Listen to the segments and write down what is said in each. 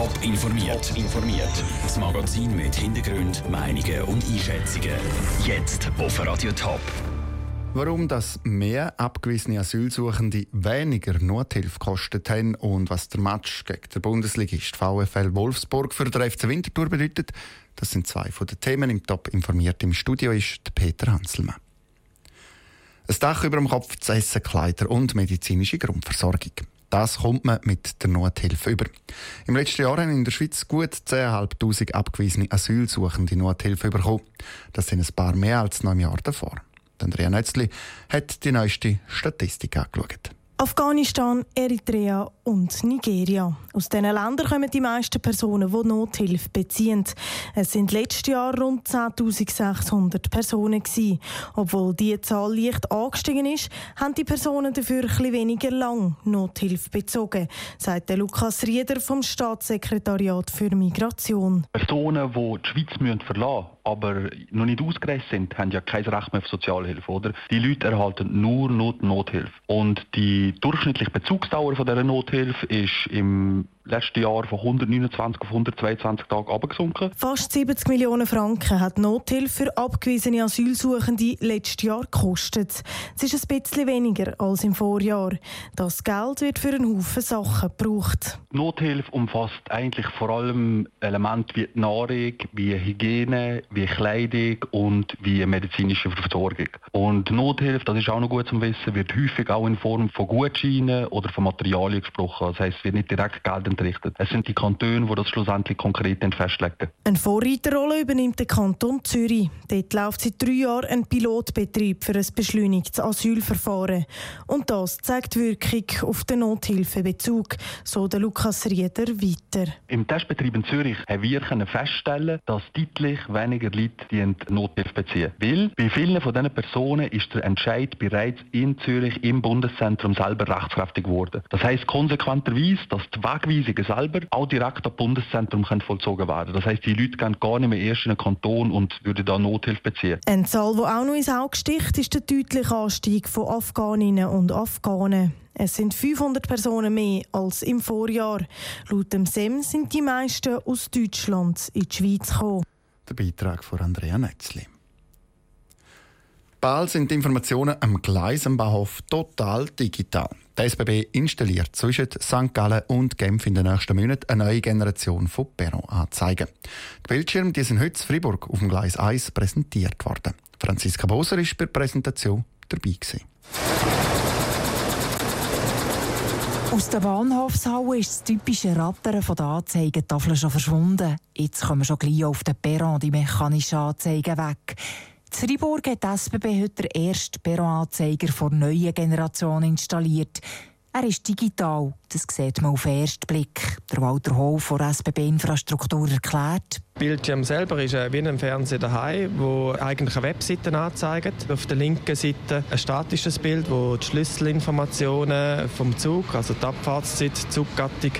Top informiert. informiert. Das Magazin mit Hintergrund, Meinungen und Einschätzungen. Jetzt auf Radio Top. Warum das mehr abgewiesene Asylsuchende weniger Nothilfe kostet haben und was der Match gegen den Bundesligist VfL Wolfsburg für den FC Winterthur bedeutet, das sind zwei von den Themen im Top informiert. Im Studio ist Peter Hanselmann. Ein Dach über dem Kopf, zu essen, Kleider und medizinische Grundversorgung. Das kommt man mit der Nothilfe über. Im letzten Jahr haben in der Schweiz gut 10.500 abgewiesene Asylsuchende Nothilfe bekommen. Das sind ein paar mehr als noch im Jahr davor. Andrea Nötzli hat die neueste Statistik angeschaut. Afghanistan, Eritrea und Nigeria. Aus diesen Ländern kommen die meisten Personen, die Nothilfe beziehen. Es sind letztes Jahr rund 10.600 Personen. Gewesen. Obwohl die Zahl leicht angestiegen ist, haben die Personen dafür etwas weniger lang Nothilfe bezogen, sagt Lukas Rieder vom Staatssekretariat für Migration. Personen, die die Schweiz verlassen müssen, aber noch nicht ausgereist sind, haben ja kein Recht mehr auf Sozialhilfe, oder? Die Leute erhalten nur Not Nothilfe. Und die durchschnittliche Bezugsdauer von dieser Nothilfe ist im letzten Jahr von 129 auf 122 Tage abgesunken. Fast 70 Millionen Franken hat Nothilfe für abgewiesene Asylsuchende letztes Jahr gekostet. Es ist ein bisschen weniger als im Vorjahr. Das Geld wird für einen Haufen Sachen gebraucht. Nothilfe umfasst eigentlich vor allem Elemente wie Nahrung, wie Hygiene, wie Kleidung und wie medizinische Versorgung. Und Nothilfe, das ist auch noch gut zu wissen, wird häufig auch in Form von Gutscheinen oder von Materialien gesprochen. Das heißt, es wird nicht direkt Geld entrichtet. Es sind die Kantone, die das schlussendlich konkret festlegen. Eine Vorreiterrolle übernimmt der Kanton Zürich. Dort läuft seit drei Jahren ein Pilotbetrieb für ein beschleunigtes Asylverfahren. Und das zeigt Wirkung auf den Nothilfebezug, so der Lukas Rieder weiter. Im Testbetrieb in Zürich haben wir feststellen, dass deutlich weniger Leute die Nothilfe beziehen. Weil bei vielen von diesen Personen ist der Entscheid bereits in Zürich im Bundeszentrum selber rechtskräftig geworden. Das heisst konsequenterweise, dass die Wegweisung Zuweisungen selber auch direkt am Bundeszentrum können vollzogen werden Das heisst, die Leute gehen gar nicht mehr erst in den Kanton und würden da Nothilfe beziehen. Eine Zahl, die auch noch ins Auge sticht, ist der deutliche Anstieg von Afghaninnen und Afghanen. Es sind 500 Personen mehr als im Vorjahr. Laut dem SEM sind die meisten aus Deutschland in die Schweiz gekommen. Der Beitrag von Andrea Netzli. Bald sind die Informationen am Gleis am Bahnhof total digital. Die SBB installiert zwischen St. Gallen und Genf in den nächsten Monaten eine neue Generation von Perron-Anzeigen. Die Bildschirme die sind heute in Fribourg auf dem Gleis 1 präsentiert worden. Franziska Boser war bei der Präsentation dabei. Gewesen. Aus der Bahnhofshalle ist das typische Rattern der Anzeigetafel schon verschwunden. Jetzt kommen schon gleich auf den Perron die mechanischen Anzeigen weg. In Fribourg hat die SBB heute den ersten Perron-Anzeiger der neuen Generation installiert. Er ist digital, das sieht man auf den ersten Blick. Der Walter Hof von SBB Infrastruktur erklärt. Bildschirm selber ist wie ein Fernseher daheim, wo eigentlich eine Webseite anzeigt. Auf der linken Seite ein statisches Bild, wo die Schlüsselinformationen vom Zug, also die Abfahrtszeit, Zuggattung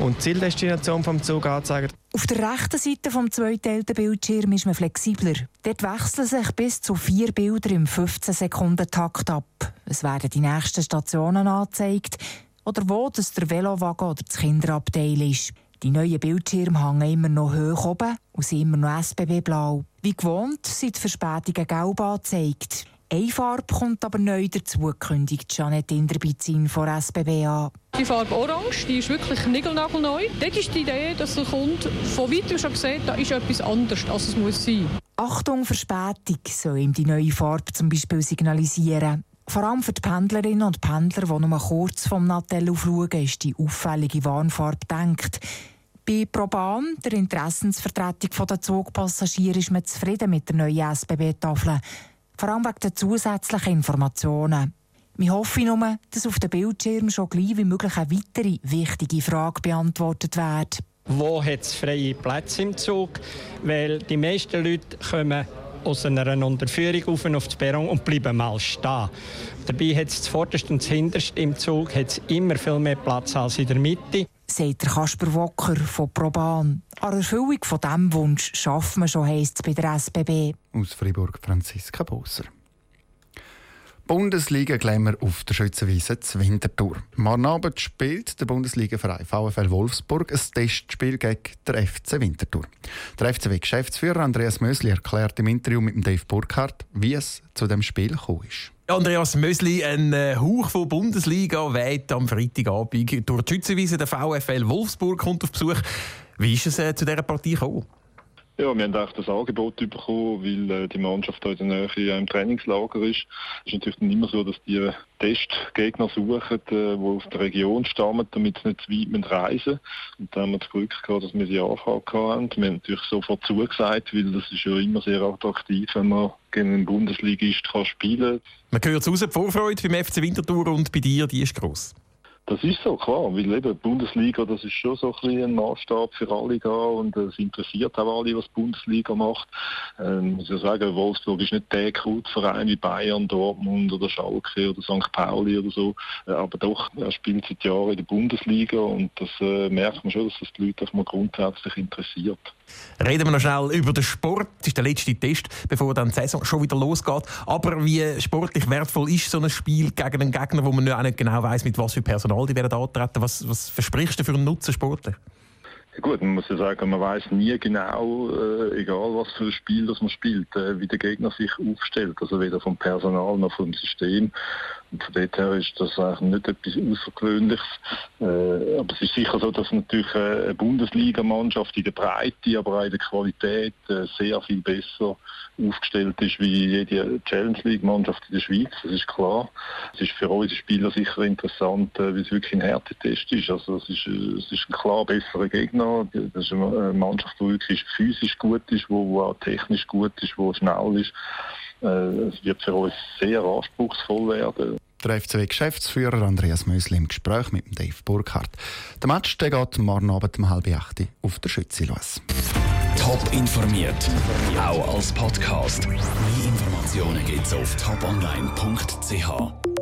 und Zieldestination vom Zug anzeigt. Auf der rechten Seite vom zweiteilten Bildschirm ist man flexibler. Dort wechseln sich bis zu vier Bilder im 15 Sekunden Takt ab. Es werden die nächsten Stationen angezeigt oder wo das der Velowagen oder das Kinderabteil ist. Die neuen Bildschirme hängen immer noch hoch oben und sind immer noch SBB-blau. Wie gewohnt sind die Verspätungen gelb angezeigt. Eine Farbe kommt aber neu dazu, kündigt Janet Inderbizin von SBB an. Die Farbe Orange, die ist wirklich niegelnagelneu. Dort ist die Idee, dass der Kunde von weitem schon sieht, da ist etwas anderes, als es muss sein. Achtung, Verspätung soll ihm die neue Farbe zum Beispiel signalisieren. Vor allem für die Pendlerinnen und Pendler, die nur kurz vom Nattel aufschauen, ist die auffällige Warnfarbe gedacht. Bei ProBahn, der Interessensvertretung der Zugpassagiere, ist man zufrieden mit der neuen SBB-Tafel. Vor allem wegen der zusätzlichen Informationen. Wir hoffen nur, dass auf dem Bildschirm schon gleich wie möglich eine weitere wichtige Frage beantwortet wird. Wo hat es freie Plätze im Zug? Weil die meisten Leute kommen aus einer Unterführung auf auf das Perron und bleiben mal stehen. Dabei hat es zuvorderst und zuhinterst im Zug immer viel mehr Platz als in der Mitte. Sagt der Kasper Wocker von ProBahn. An Erfüllung von diesem Wunsch schaffen wir schon, heisst es bei der SBB. Aus Freiburg Franziska Boser. Bundesliga Glamour auf der Schützenwiese zu Winterthur. Morgen Abend spielt der Bundesliga-Verein VfL Wolfsburg ein Testspiel gegen den FC Winterthur. Der FCW-Geschäftsführer Andreas Mösli erklärt im Interview mit Dave Burkhardt, wie es zu dem Spiel gekommen ist. Andreas Mösli, ein äh, Hauch von Bundesliga weht am Freitagabend durch die Schützenwiese. Der VfL Wolfsburg kommt auf Besuch. Wie ist es äh, zu dieser Partie gekommen? Ja, wir haben auch das Angebot bekommen, weil äh, die Mannschaft hier in der Nähe im Trainingslager ist. Es ist natürlich nicht immer so, dass die Testgegner suchen, die aus der Region stammen, damit sie nicht zu weit reisen müssen. Und da haben wir das Glück gehabt, dass wir die Anfrage hatten. Wir haben natürlich sofort zugesagt, weil das ist ja immer sehr attraktiv, wenn man gegen einen Bundesligist spielen kann. Man hört es raus, die Vorfreude beim FC Winterthur und bei dir, die ist gross. Das ist so, klar. Weil eben die Bundesliga, das ist schon so ein, ein Maßstab für alle da und es interessiert auch alle, was die Bundesliga macht. Ähm, muss ich sagen, Wolfsburg ist nicht der Kultverein wie Bayern, Dortmund oder Schalke oder St. Pauli oder so. Äh, aber doch, er spielt seit Jahren in der Bundesliga und das äh, merkt man schon, dass das die Leute auch mal grundsätzlich interessiert. Reden wir noch schnell über den Sport. Das ist der letzte Test, bevor dann die Saison schon wieder losgeht. Aber wie sportlich wertvoll ist so ein Spiel gegen einen Gegner, wo man nicht genau weiß, mit was für Personal die werden antreten? Was, was versprichst du für einen Nutzen sportlich? Gut, man muss ja sagen, man weiß nie genau, äh, egal was für ein Spiel das man spielt, äh, wie der Gegner sich aufstellt. Also weder vom Personal noch vom System. Und von dort her ist das nicht etwas Außergewöhnliches. Äh, aber es ist sicher so, dass natürlich eine Bundesligamannschaft in der Breite, aber auch in der Qualität äh, sehr viel besser aufgestellt ist wie jede Challenge League-Mannschaft in der Schweiz. Das ist klar. Es ist für unsere Spieler sicher interessant, äh, wie es wirklich ein Härtetest ist. Also es ist, äh, es ist ein klar besserer Gegner. Das ist eine Mannschaft, die wirklich physisch gut ist, die auch technisch gut ist, die schnell ist. Äh, es wird für uns sehr anspruchsvoll werden. Der FCW-Geschäftsführer Andreas Mösli im Gespräch mit Dave Burkhardt. Der Match der geht morgen Abend um halb acht auf der Schütze los. Top informiert, auch als Podcast. Mehr Informationen gibt es auf toponline.ch.